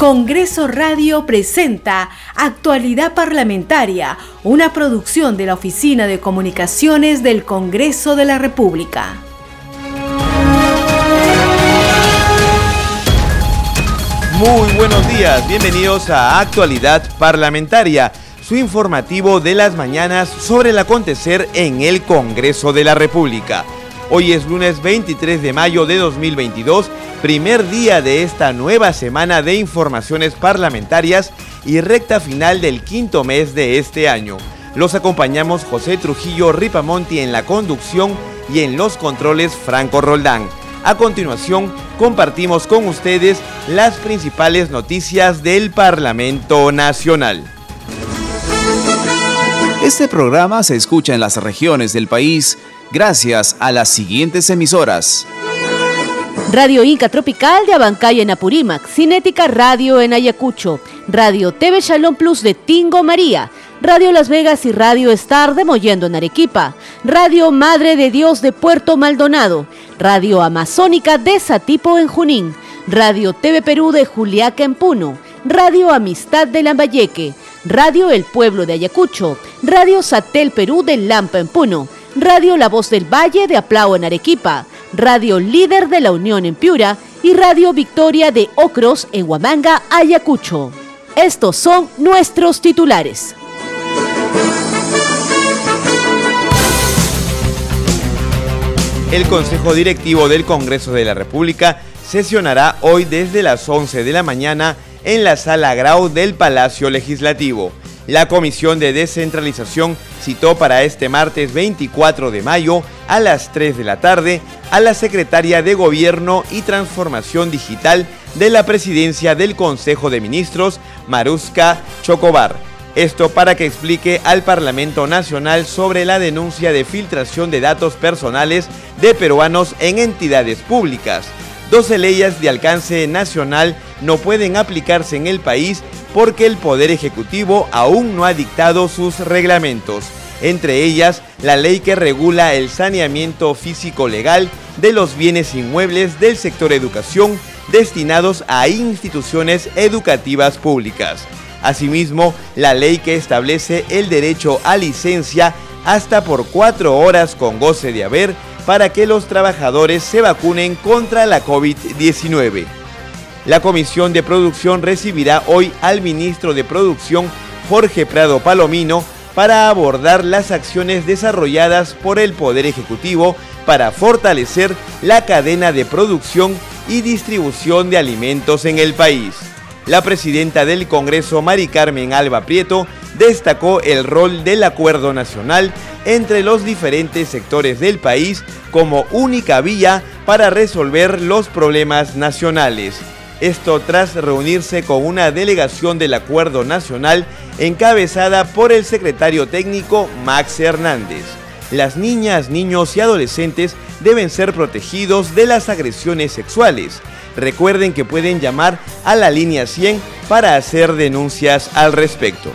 Congreso Radio presenta Actualidad Parlamentaria, una producción de la Oficina de Comunicaciones del Congreso de la República. Muy buenos días, bienvenidos a Actualidad Parlamentaria, su informativo de las mañanas sobre el acontecer en el Congreso de la República. Hoy es lunes 23 de mayo de 2022, primer día de esta nueva semana de informaciones parlamentarias y recta final del quinto mes de este año. Los acompañamos José Trujillo Ripamonti en la conducción y en los controles Franco Roldán. A continuación, compartimos con ustedes las principales noticias del Parlamento Nacional. Este programa se escucha en las regiones del país gracias a las siguientes emisoras. Radio Inca Tropical de Abancay en Apurímac, Cinética Radio en Ayacucho, Radio TV Shalom Plus de Tingo María, Radio Las Vegas y Radio Star de Mollendo en Arequipa, Radio Madre de Dios de Puerto Maldonado, Radio Amazónica de Satipo en Junín, Radio TV Perú de Juliaca en Puno, Radio Amistad de Lambayeque, Radio El Pueblo de Ayacucho, Radio Satel Perú de Lampa en Puno, Radio La Voz del Valle de Aplao en Arequipa, Radio Líder de la Unión en Piura y Radio Victoria de Ocros en Huamanga, Ayacucho. Estos son nuestros titulares. El Consejo Directivo del Congreso de la República sesionará hoy desde las 11 de la mañana en la Sala Grau del Palacio Legislativo. La Comisión de Descentralización citó para este martes 24 de mayo a las 3 de la tarde a la Secretaria de Gobierno y Transformación Digital de la Presidencia del Consejo de Ministros, Maruska Chocobar. Esto para que explique al Parlamento Nacional sobre la denuncia de filtración de datos personales de peruanos en entidades públicas. 12 leyes de alcance nacional no pueden aplicarse en el país porque el Poder Ejecutivo aún no ha dictado sus reglamentos, entre ellas la ley que regula el saneamiento físico legal de los bienes inmuebles del sector educación destinados a instituciones educativas públicas. Asimismo, la ley que establece el derecho a licencia hasta por cuatro horas con goce de haber para que los trabajadores se vacunen contra la COVID-19. La Comisión de Producción recibirá hoy al ministro de Producción, Jorge Prado Palomino, para abordar las acciones desarrolladas por el Poder Ejecutivo para fortalecer la cadena de producción y distribución de alimentos en el país. La presidenta del Congreso, Mari Carmen Alba Prieto, destacó el rol del acuerdo nacional entre los diferentes sectores del país como única vía para resolver los problemas nacionales. Esto tras reunirse con una delegación del Acuerdo Nacional encabezada por el secretario técnico Max Hernández. Las niñas, niños y adolescentes deben ser protegidos de las agresiones sexuales. Recuerden que pueden llamar a la línea 100 para hacer denuncias al respecto.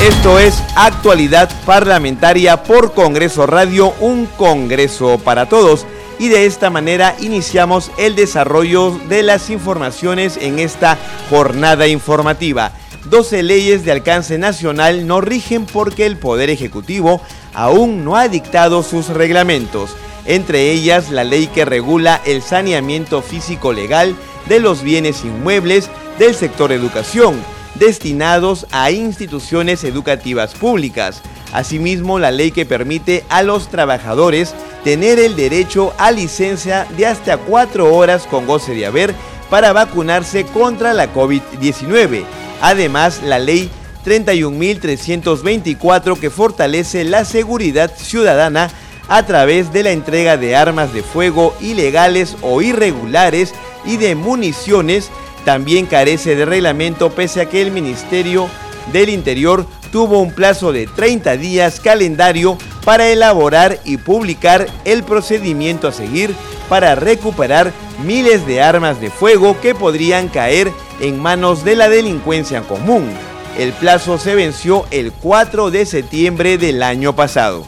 Esto es Actualidad Parlamentaria por Congreso Radio, un Congreso para todos. Y de esta manera iniciamos el desarrollo de las informaciones en esta jornada informativa. 12 leyes de alcance nacional no rigen porque el Poder Ejecutivo aún no ha dictado sus reglamentos, entre ellas la ley que regula el saneamiento físico legal de los bienes inmuebles del sector educación destinados a instituciones educativas públicas. Asimismo, la ley que permite a los trabajadores tener el derecho a licencia de hasta cuatro horas con goce de haber para vacunarse contra la COVID-19. Además, la ley 31.324 que fortalece la seguridad ciudadana a través de la entrega de armas de fuego ilegales o irregulares y de municiones también carece de reglamento pese a que el Ministerio del Interior tuvo un plazo de 30 días calendario para elaborar y publicar el procedimiento a seguir para recuperar miles de armas de fuego que podrían caer en manos de la delincuencia común. El plazo se venció el 4 de septiembre del año pasado.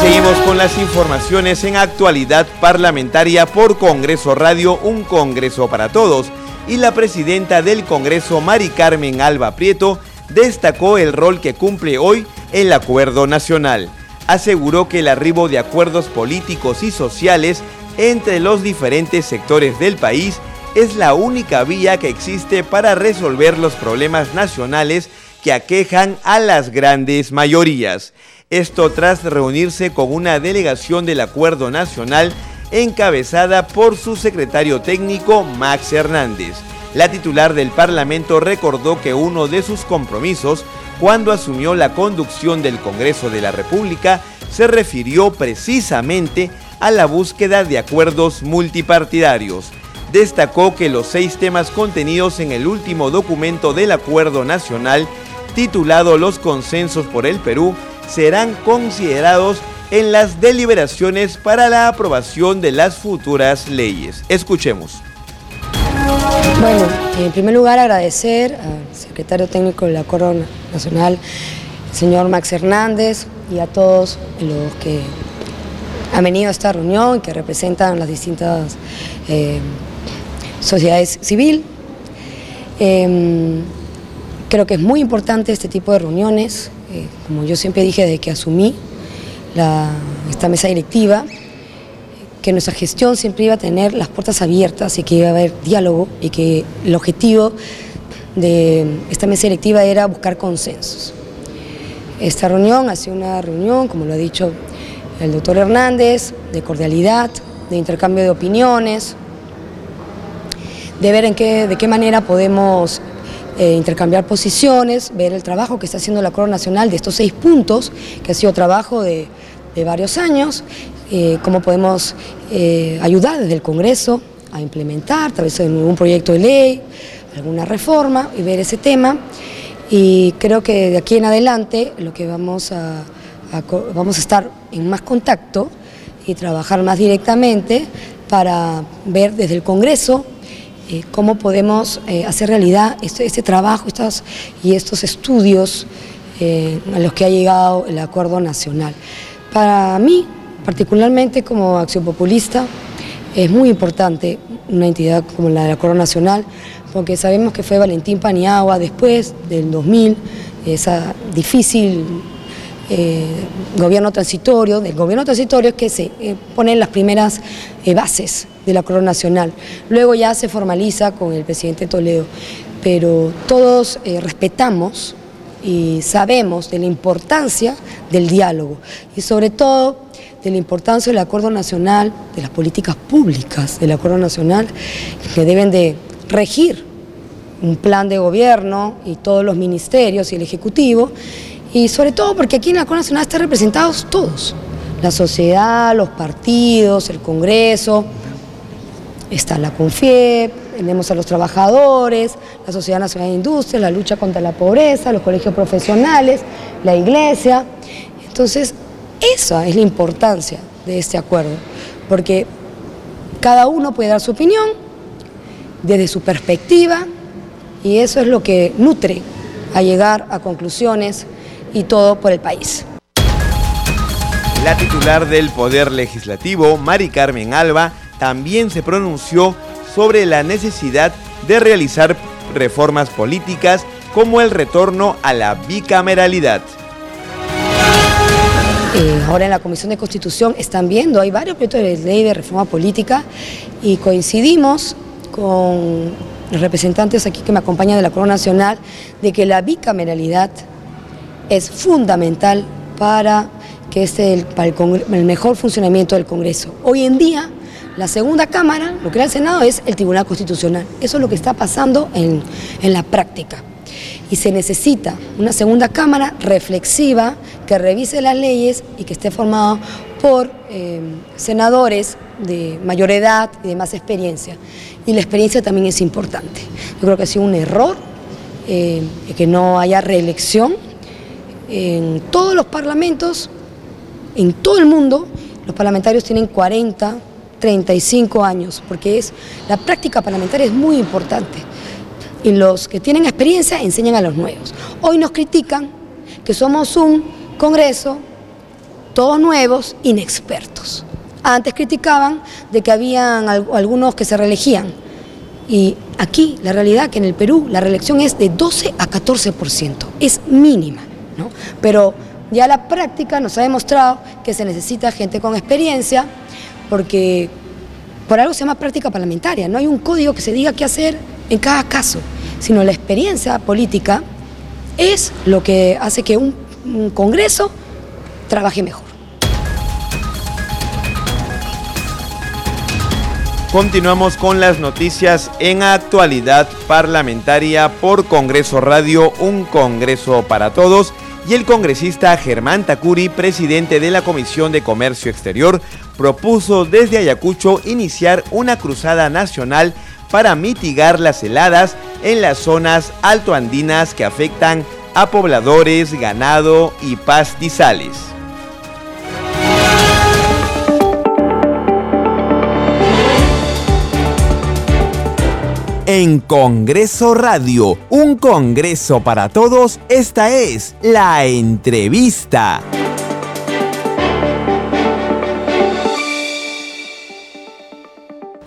Seguimos con las informaciones en actualidad parlamentaria por Congreso Radio, un Congreso para todos. Y la presidenta del Congreso, Mari Carmen Alba Prieto, destacó el rol que cumple hoy el Acuerdo Nacional. Aseguró que el arribo de acuerdos políticos y sociales entre los diferentes sectores del país es la única vía que existe para resolver los problemas nacionales que aquejan a las grandes mayorías. Esto tras reunirse con una delegación del Acuerdo Nacional encabezada por su secretario técnico Max Hernández. La titular del Parlamento recordó que uno de sus compromisos cuando asumió la conducción del Congreso de la República se refirió precisamente a la búsqueda de acuerdos multipartidarios. Destacó que los seis temas contenidos en el último documento del Acuerdo Nacional, titulado Los Consensos por el Perú, serán considerados en las deliberaciones para la aprobación de las futuras leyes. Escuchemos. Bueno, en primer lugar agradecer al secretario técnico del Acuerdo Nacional, el señor Max Hernández, y a todos los que han venido a esta reunión, que representan las distintas eh, sociedades civiles. Em, creo que es muy importante este tipo de reuniones, eh, como yo siempre dije desde que asumí esta mesa directiva, que nuestra gestión siempre iba a tener las puertas abiertas y que iba a haber diálogo y que el objetivo de esta mesa directiva era buscar consensos. Esta reunión ha sido una reunión, como lo ha dicho el doctor Hernández, de cordialidad, de intercambio de opiniones, de ver en qué, de qué manera podemos eh, intercambiar posiciones, ver el trabajo que está haciendo la Acuerdo Nacional de estos seis puntos, que ha sido trabajo de, varios años, eh, cómo podemos eh, ayudar desde el Congreso a implementar, tal vez en un proyecto de ley, alguna reforma y ver ese tema. Y creo que de aquí en adelante lo que vamos a, vamos a estar en más contacto y trabajar más directamente para ver desde el Congreso eh, cómo podemos eh, hacer realidad este, este trabajo estas, y estos estudios eh, a los que ha llegado el Acuerdo Nacional. Para mí, particularmente como acción populista, es muy importante una entidad como la del Acuerdo Nacional, porque sabemos que fue Valentín Paniagua después del 2000, esa difícil gobierno transitorio, del gobierno transitorio que se ponen las primeras bases del Acuerdo Nacional. Luego ya se formaliza con el presidente Toledo, pero todos eh, respetamos y sabemos de la importancia del diálogo y sobre todo de la importancia del Acuerdo Nacional, de las políticas públicas del Acuerdo Nacional que deben de regir un plan de gobierno y todos los ministerios y el Ejecutivo y sobre todo porque aquí en el Acuerdo Nacional están representados todos, la sociedad, los partidos, el Congreso, está la CONFIEP, tenemos a los trabajadores, la Sociedad Nacional de Industria, la lucha contra la pobreza, los colegios profesionales, la iglesia. Entonces, esa es la importancia de este acuerdo, porque cada uno puede dar su opinión desde su perspectiva y eso es lo que nutre a llegar a conclusiones y todo por el país. La titular del Poder Legislativo, Mari Carmen Alba, también se pronunció sobre la necesidad de realizar reformas políticas como el retorno a la bicameralidad. Eh, ahora en la Comisión de Constitución están viendo, hay varios proyectos de ley de reforma política y coincidimos con los representantes aquí que me acompañan de la Corona Nacional de que la bicameralidad es fundamental para que esté el, el mejor funcionamiento del Congreso. Hoy en día la segunda Cámara, lo que era el Senado, es el Tribunal Constitucional. Eso es lo que está pasando en, la práctica. Y se necesita una segunda Cámara reflexiva que revise las leyes y que esté formada por eh, senadores de mayor edad y de más experiencia. Y la experiencia también es importante. Yo creo que ha sido un error eh, que no haya reelección en todos los parlamentos, en todo el mundo. Los parlamentarios tienen 40, 35 años, porque es, la práctica parlamentaria es muy importante. Y los que tienen experiencia enseñan a los nuevos. Hoy nos critican que somos un Congreso todos nuevos, inexpertos. Antes criticaban de que habían algunos que se reelegían. Y aquí la realidad que en el Perú la reelección es de 12 a 14%, es mínima, ¿no? Pero ya la práctica nos ha demostrado que se necesita gente con experiencia, porque por algo se llama práctica parlamentaria, no hay un código que se diga qué hacer en cada caso, sino la experiencia política es lo que hace que un, Congreso trabaje mejor. Continuamos con las noticias en actualidad parlamentaria por Congreso Radio, un Congreso para todos y el congresista Germán Takuri, presidente de la Comisión de Comercio Exterior, propuso desde Ayacucho iniciar una cruzada nacional para mitigar las heladas en las zonas altoandinas que afectan a pobladores, ganado y pastizales. En Congreso Radio, un Congreso para todos, esta es la entrevista.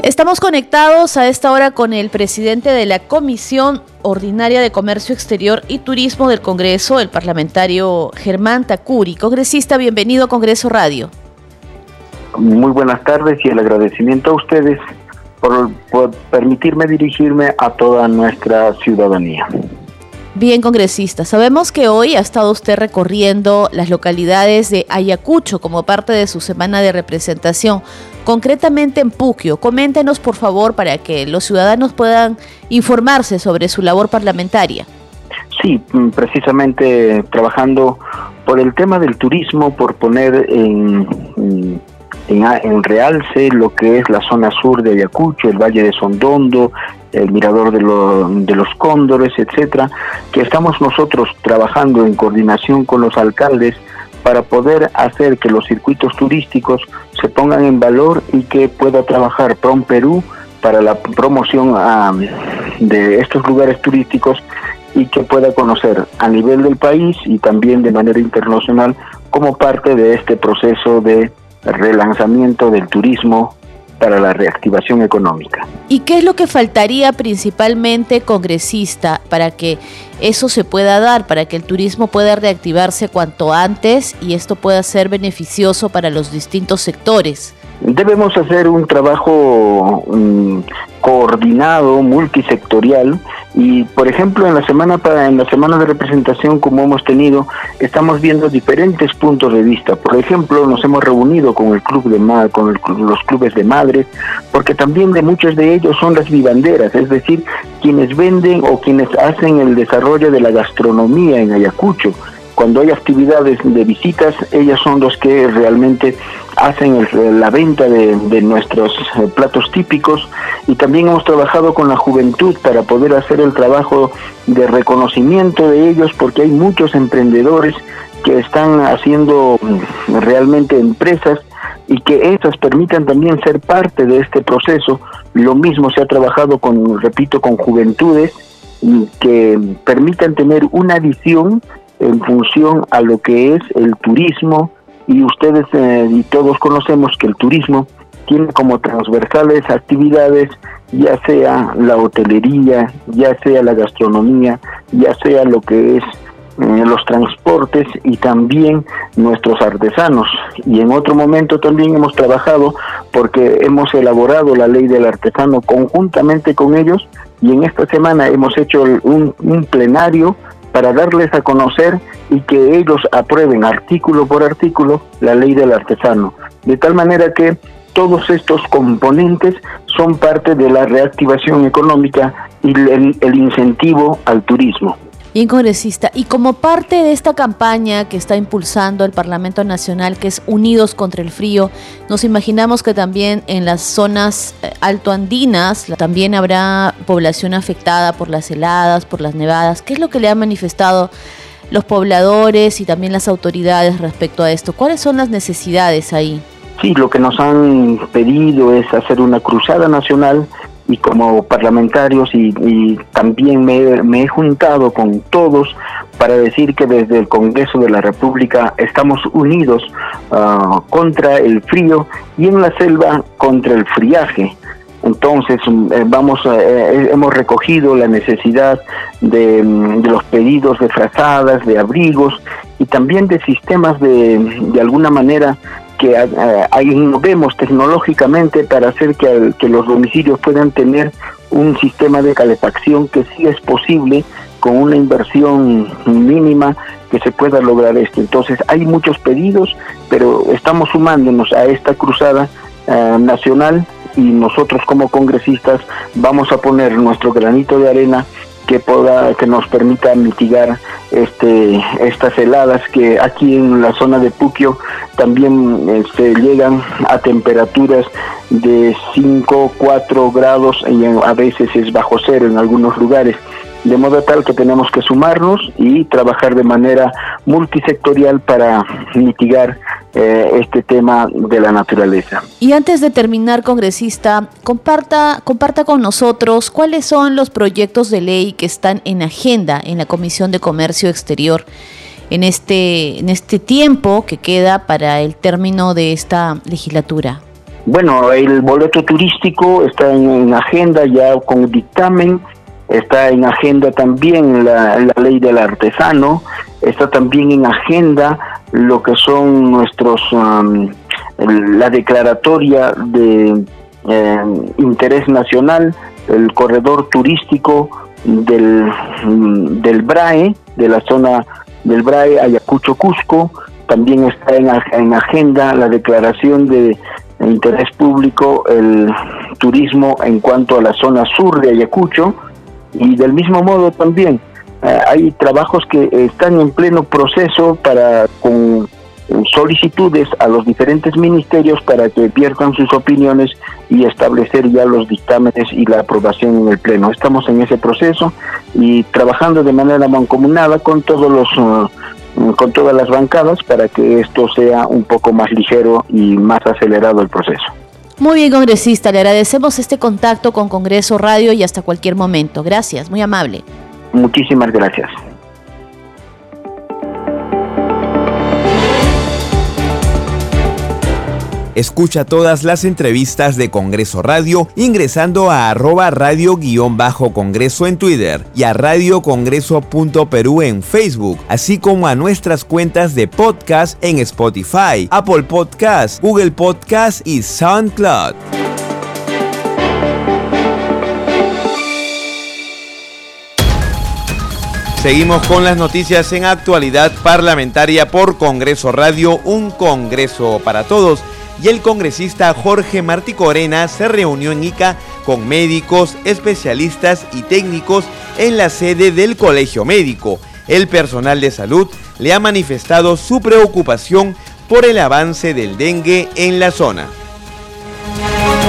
Estamos conectados a esta hora con el presidente de la Comisión Ordinaria de Comercio Exterior y Turismo del Congreso, el parlamentario Germán Tacuri. Congresista, bienvenido a Congreso Radio. Muy buenas tardes y el agradecimiento a ustedes por, permitirme dirigirme a toda nuestra ciudadanía. Bien, congresista, sabemos que hoy ha estado usted recorriendo las localidades de Ayacucho como parte de su semana de representación, concretamente en Puquio. Coméntenos, por favor, para que los ciudadanos puedan informarse sobre su labor parlamentaria. Sí, mm, precisamente trabajando por el tema del turismo, por poner en, en, realce lo que es la zona sur de Ayacucho, el Valle de Sondondo, el Mirador de, de los Cóndores, etcétera, que estamos nosotros trabajando en coordinación con los alcaldes para poder hacer que los circuitos turísticos se pongan en valor y que pueda trabajar PROM Perú para la promoción de estos lugares turísticos y que pueda conocer a nivel del país y también de manera internacional como parte de este proceso de relanzamiento del turismo para la reactivación económica. ¿Y qué es lo que faltaría principalmente, congresista, para que eso se pueda dar, para que el turismo pueda reactivarse cuanto antes y esto pueda ser beneficioso para los distintos sectores? Debemos hacer un trabajo mm, coordinado, multisectorial, y por ejemplo en la semana para en la semana de representación como hemos tenido estamos viendo diferentes puntos de vista. Por ejemplo nos hemos reunido con el club de con los clubes de madres porque también de muchos de ellos son las vivanderas es decir quienes venden o quienes hacen el desarrollo de la gastronomía en Ayacucho cuando hay actividades de visitas, ellas son los que realmente hacen la venta de, nuestros eh, platos típicos y también hemos trabajado con la juventud para poder hacer el trabajo de reconocimiento de ellos porque hay muchos emprendedores que están haciendo mm, realmente empresas y que esas permitan también ser parte de este proceso. Lo mismo se ha trabajado con, repito, con juventudes que permitan tener una visión en función a lo que es el turismo y ustedes eh, y todos conocemos que el turismo tiene como transversales actividades ya sea la hotelería, ya sea la gastronomía, ya sea lo que es eh, los transportes y también nuestros artesanos. Y en otro momento también hemos trabajado porque hemos elaborado la ley del artesano conjuntamente con ellos y en esta semana hemos hecho un, un plenario para darles a conocer y que ellos aprueben artículo por artículo la ley del artesano. De tal manera que todos estos componentes son parte de la reactivación económica y el, incentivo al turismo. Bien, congresista, y como parte de esta campaña que está impulsando el Parlamento Nacional, que es Unidos contra el Frío, nos imaginamos que también en las zonas eh, altoandinas también habrá población afectada por las heladas, por las nevadas. ¿Qué es lo que le han manifestado los pobladores y también las autoridades respecto a esto? ¿Cuáles son las necesidades ahí? Sí, lo que nos han pedido es hacer una cruzada nacional y como parlamentarios y, también me, he juntado con todos para decir que desde el Congreso de la República estamos unidos ah, contra el frío y en la selva contra el friaje. Entonces, eh, vamos, eh, eh, hemos recogido la necesidad de, mm, de, los pedidos de frazadas, de abrigos y también de sistemas de, de alguna manera que innovemos tecnológicamente para hacer que, que los domicilios puedan tener un sistema de calefacción que sí es posible con una inversión mínima que se pueda lograr esto. Entonces hay muchos pedidos, pero estamos sumándonos a esta cruzada nacional y nosotros como congresistas vamos a poner nuestro granito de arena que pueda que nos permita mitigar este estas heladas que aquí en la zona de Puquio también se este, llegan a temperaturas de 5, 4 grados y a veces es bajo cero en algunos lugares de modo tal que tenemos que sumarnos y trabajar de manera multisectorial para mitigar eh, este tema de la naturaleza. Y antes de terminar, congresista, comparta, comparta con nosotros cuáles son los proyectos de ley que están en agenda en la Comisión de Comercio Exterior en este, en este tiempo que queda para el término de esta legislatura. Bueno, el boleto turístico está en agenda ya con dictamen está en agenda también la, ley del artesano, está también en agenda lo que son nuestros, um, la declaratoria de eh, interés nacional, el corredor turístico del, mm, del BRAE, de la zona del BRAE Ayacucho Cusco, también está en, en agenda la declaración de interés público el turismo en cuanto a la zona sur de Ayacucho, y del mismo modo también eh, hay trabajos que están en pleno proceso para con solicitudes a los diferentes ministerios para que pierdan sus opiniones y establecer ya los dictámenes y la aprobación en el pleno. Estamos en ese proceso y trabajando de manera mancomunada con todos los uh, con todas las bancadas para que esto sea un poco más ligero y más acelerado el proceso. Muy bien, congresista, le agradecemos este contacto con Congreso Radio y hasta cualquier momento. Gracias, muy amable. Muchísimas gracias. Escucha todas las entrevistas de Congreso Radio ingresando a arroba radio-congreso en Twitter y a radiocongreso.perú en Facebook, así como a nuestras cuentas de podcast en Spotify, Apple Podcast, Google Podcast y SoundCloud. Seguimos con las noticias en actualidad parlamentaria por Congreso Radio, un Congreso para todos y el congresista Jorge Martí Corena se reunió en Ica con médicos, especialistas y técnicos en la sede del Colegio Médico. El personal de salud le ha manifestado su preocupación por el avance del dengue en la zona.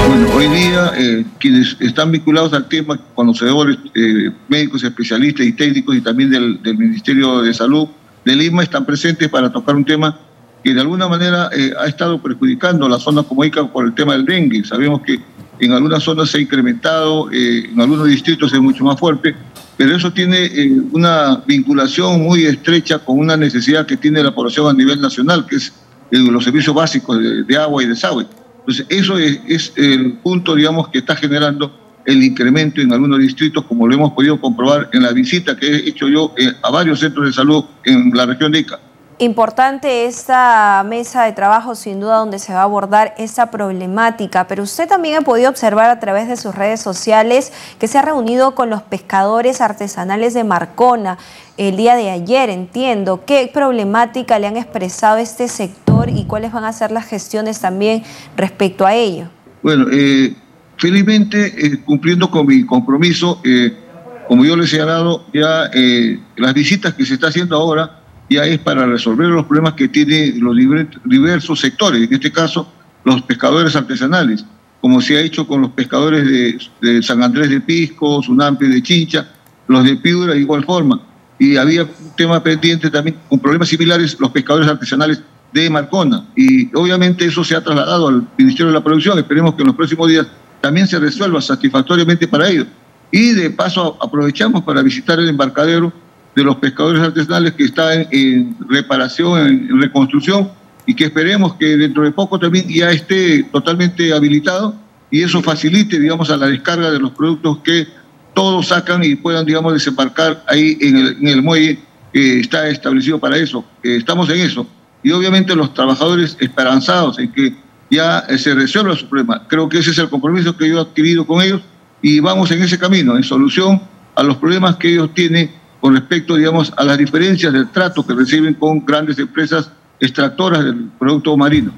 Bueno, hoy día eh, quienes están vinculados al tema, conocedores, eh, médicos, especialistas y técnicos y también del, del Ministerio de Salud de Lima están presentes para tocar un tema que de alguna manera eh, ha estado perjudicando la zona como Ica por el tema del dengue. Sabemos que en algunas zonas se ha incrementado, eh, en algunos distritos es mucho más fuerte, pero eso tiene eh, una vinculación muy estrecha con una necesidad que tiene la población a nivel nacional, que es los servicios básicos de, agua y desagüe. Entonces, eso es, es, el punto, digamos, que está generando el incremento en algunos distritos, como lo hemos podido comprobar en la visita que he hecho yo a varios centros de salud en la región de Ica. Importante esta mesa de trabajo, sin duda, donde se va a abordar esta problemática, pero usted también ha podido observar a través de sus redes sociales que se ha reunido con los pescadores artesanales de Marcona el día de ayer, entiendo. ¿Qué problemática le han expresado este sector y cuáles van a ser las gestiones también respecto a ello? Bueno, eh, felizmente, eh, cumpliendo con mi compromiso, eh, como yo les he dado, ya las visitas que se está haciendo ahora, ya es para resolver los problemas que tienen los diversos sectores, en este caso los pescadores artesanales, como se ha hecho con los pescadores de, San Andrés de Pisco, Sunampe de Chincha, los de Piura de igual forma. Y había un tema pendiente también con problemas similares, los pescadores artesanales de Marcona. Y obviamente eso se ha trasladado al Ministerio de la Producción. Esperemos que en los próximos días también se resuelva satisfactoriamente para ellos. Y de paso aprovechamos para visitar el embarcadero de los pescadores artesanales que está en, reparación, en, reconstrucción y que esperemos que dentro de poco también ya esté totalmente habilitado y eso facilite, digamos, a la descarga de los productos que todos sacan y puedan, digamos, desembarcar ahí en el, en el muelle que está establecido para eso. estamos en eso. Y obviamente los trabajadores esperanzados en que ya eh, se resuelva su problema. Creo que ese es el compromiso que yo he adquirido con ellos y vamos en ese camino, en solución a los problemas que ellos tienen con respecto, digamos, a las diferencias del trato que reciben con grandes empresas extractoras del producto marino.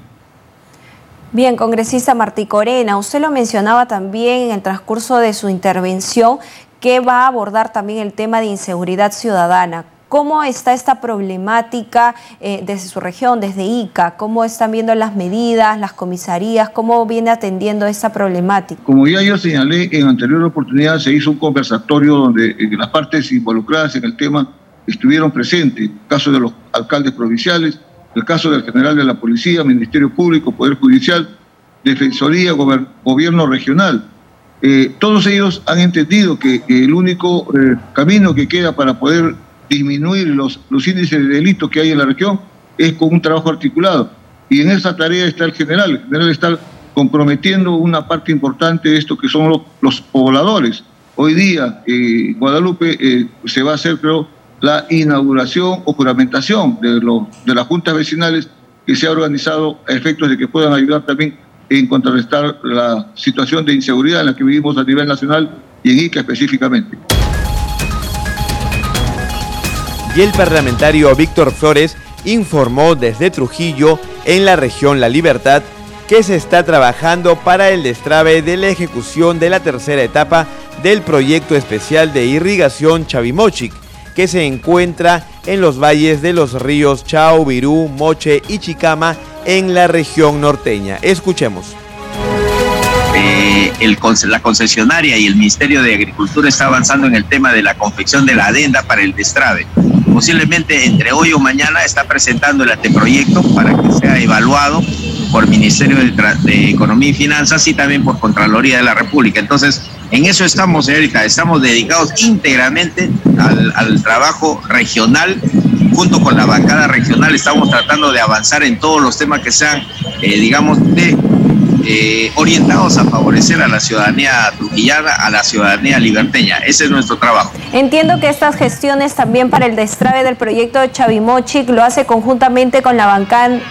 Bien, congresista Martí Corena, usted lo mencionaba también en el transcurso de su intervención que va a abordar también el tema de inseguridad ciudadana. ¿Cómo está esta problemática eh, desde su región, desde ICA? ¿Cómo están viendo las medidas, las comisarías? ¿Cómo viene atendiendo esta problemática? Como ya yo señalé en anterior oportunidad, se hizo un conversatorio donde eh, las partes involucradas en el tema estuvieron presentes. El caso de los alcaldes provinciales, el caso del general de la policía, Ministerio Público, Poder Judicial, Defensoría, Gobierno Regional. Eh, todos ellos han entendido que el único camino que queda para poder disminuir los, los índices de delito que hay en la región es con un trabajo articulado. Y en esa tarea está el general. El general está comprometiendo una parte importante de esto que son los, los pobladores. Hoy día eh, Guadalupe eh, se va a hacer, creo, la inauguración o juramentación de, lo, de las juntas vecinales que se ha organizado a efectos de que puedan ayudar también en contrarrestar la situación de inseguridad en la que vivimos a nivel nacional y en ICA específicamente y el parlamentario Víctor Flores informó desde Trujillo, en la región La Libertad, que se está trabajando para el destrabe de la ejecución de la tercera etapa del proyecto especial de irrigación Chavimochic, que se encuentra en los valles de los ríos Chao, Virú, Moche y Chicama en la región norteña. Escuchemos. La concesionaria y el Ministerio de Agricultura está avanzando en el tema de la confección de la adenda para el destrave posiblemente entre hoy o mañana está presentando el anteproyecto para que sea evaluado por Ministerio de, Economía y Finanzas y también por Contraloría de la República. Entonces, en eso estamos, Erika, estamos dedicados íntegramente al, trabajo regional junto con la bancada regional estamos tratando de avanzar en todos los temas que sean, eh, digamos, de eh, orientados a favorecer a la ciudadanía trujillana, a la ciudadanía liberteña. Ese es nuestro trabajo. Entiendo que estas gestiones también para el destrave del proyecto de Chavimochic lo hace conjuntamente con la,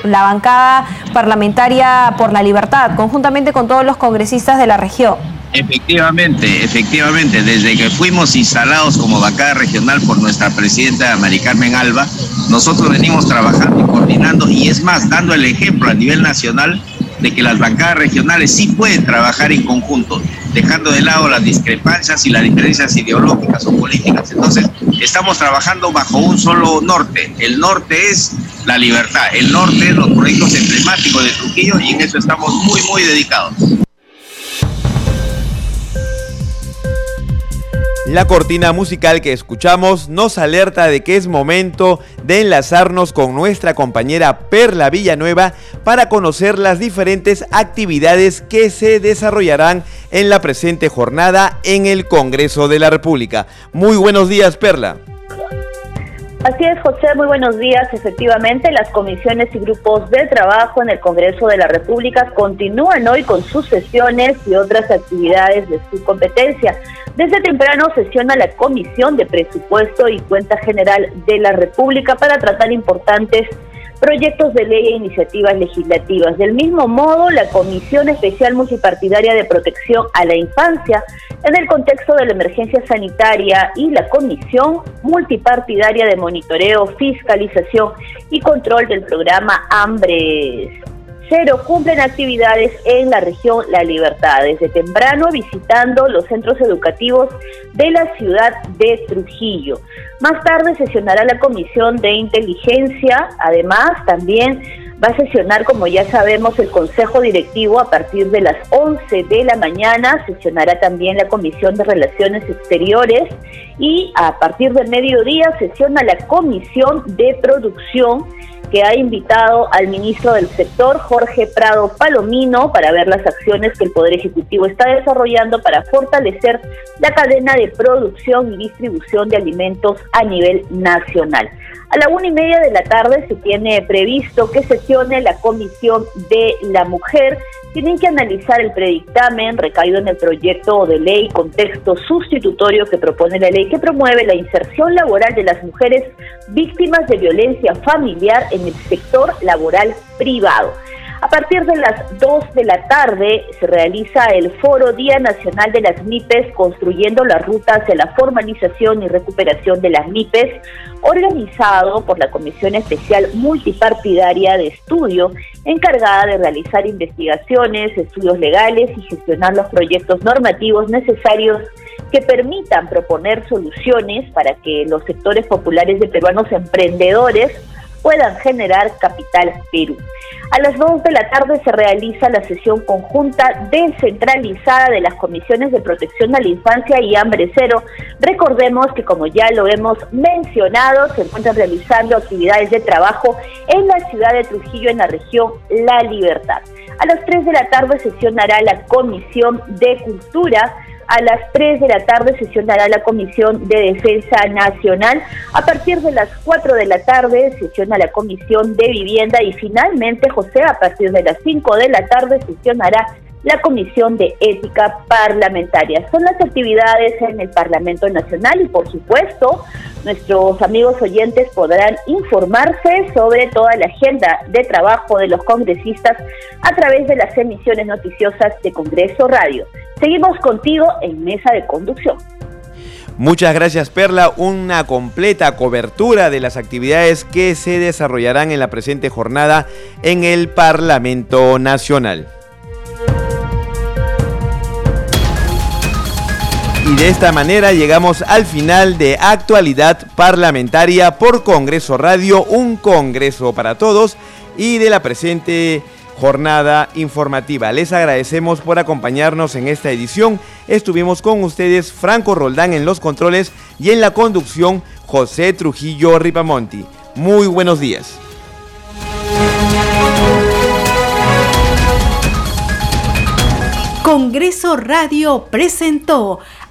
la bancada parlamentaria por la libertad, conjuntamente con todos los congresistas de la región. Efectivamente, efectivamente, desde que fuimos instalados como bancada regional por nuestra presidenta Mari Carmen Alba, nosotros venimos trabajando y coordinando y es más, dando el ejemplo a nivel nacional de que las bancadas regionales sí pueden trabajar en conjunto, dejando de lado las discrepancias y las diferencias ideológicas o políticas. Entonces, estamos trabajando bajo un solo norte. El norte es la libertad, el norte es los proyectos emblemáticos de Trujillo y en eso estamos muy, muy dedicados. La cortina musical que escuchamos nos alerta de que es momento de enlazarnos con nuestra compañera Perla Villanueva para conocer las diferentes actividades que se desarrollarán en la presente jornada en el Congreso de la República. Muy buenos días, Perla. Así es, José, muy buenos días. Efectivamente, las comisiones y grupos de trabajo en el Congreso de la República continúan hoy con sus sesiones y otras actividades de su competencia. Desde temprano sesiona la Comisión de Presupuesto y Cuenta General de la República para tratar importantes proyectos de ley e iniciativas legislativas. Del mismo modo, la Comisión Especial Multipartidaria de Protección a la Infancia, en el contexto de la emergencia sanitaria, y la Comisión Multipartidaria de Monitoreo, Fiscalización y Control del programa Hambre Cero cumplen actividades en la región La Libertad, desde temprano visitando los centros educativos de la ciudad de Trujillo. Más tarde sesionará la Comisión de Inteligencia, además también va a sesionar, como ya sabemos, el Consejo Directivo a partir de las 11 de la mañana, sesionará también la Comisión de Relaciones Exteriores y a partir del mediodía sesiona la Comisión de Producción que ha invitado al ministro del sector, Jorge Prado Palomino, para ver las acciones que el Poder Ejecutivo está desarrollando para fortalecer la cadena de producción y distribución de alimentos a nivel nacional. A la una y media de la tarde se tiene previsto que sesione la Comisión de la Mujer. Tienen que analizar el predictamen recaído en el proyecto de ley contexto sustitutorio que propone la ley que promueve la inserción laboral de las mujeres víctimas de violencia familiar en el sector laboral privado. A partir de las 2 de la tarde se realiza el Foro Día Nacional de las MIPES, construyendo las rutas de la formalización y recuperación de las MIPES, organizado por la Comisión Especial Multipartidaria de Estudio, encargada de realizar investigaciones, estudios legales y gestionar los proyectos normativos necesarios que permitan proponer soluciones para que los sectores populares de peruanos emprendedores puedan generar capital Perú. A las 2 de la tarde se realiza la sesión conjunta descentralizada de las comisiones de protección a la infancia y hambre cero. Recordemos que como ya lo hemos mencionado, se encuentran realizando actividades de trabajo en la ciudad de Trujillo, en la región La Libertad. A las 3 de la tarde sesionará la Comisión de Cultura a las 3 de la tarde sesionará la Comisión de Defensa Nacional. A partir de las 4 de la tarde sesiona la Comisión de Vivienda y finalmente, José, a partir de las 5 de la tarde sesionará la Comisión de Ética Parlamentaria. Son las actividades en el Parlamento Nacional y por supuesto nuestros amigos oyentes podrán informarse sobre toda la agenda de trabajo de los congresistas a través de las emisiones noticiosas de Congreso Radio. Seguimos contigo en Mesa de Conducción. Muchas gracias Perla, una completa cobertura de las actividades que se desarrollarán en la presente jornada en el Parlamento Nacional. Y de esta manera llegamos al final de actualidad parlamentaria por Congreso Radio, un Congreso para todos y de la presente jornada informativa. Les agradecemos por acompañarnos en esta edición. Estuvimos con ustedes Franco Roldán en los controles y en la conducción José Trujillo Ripamonti. Muy buenos días. Congreso Radio presentó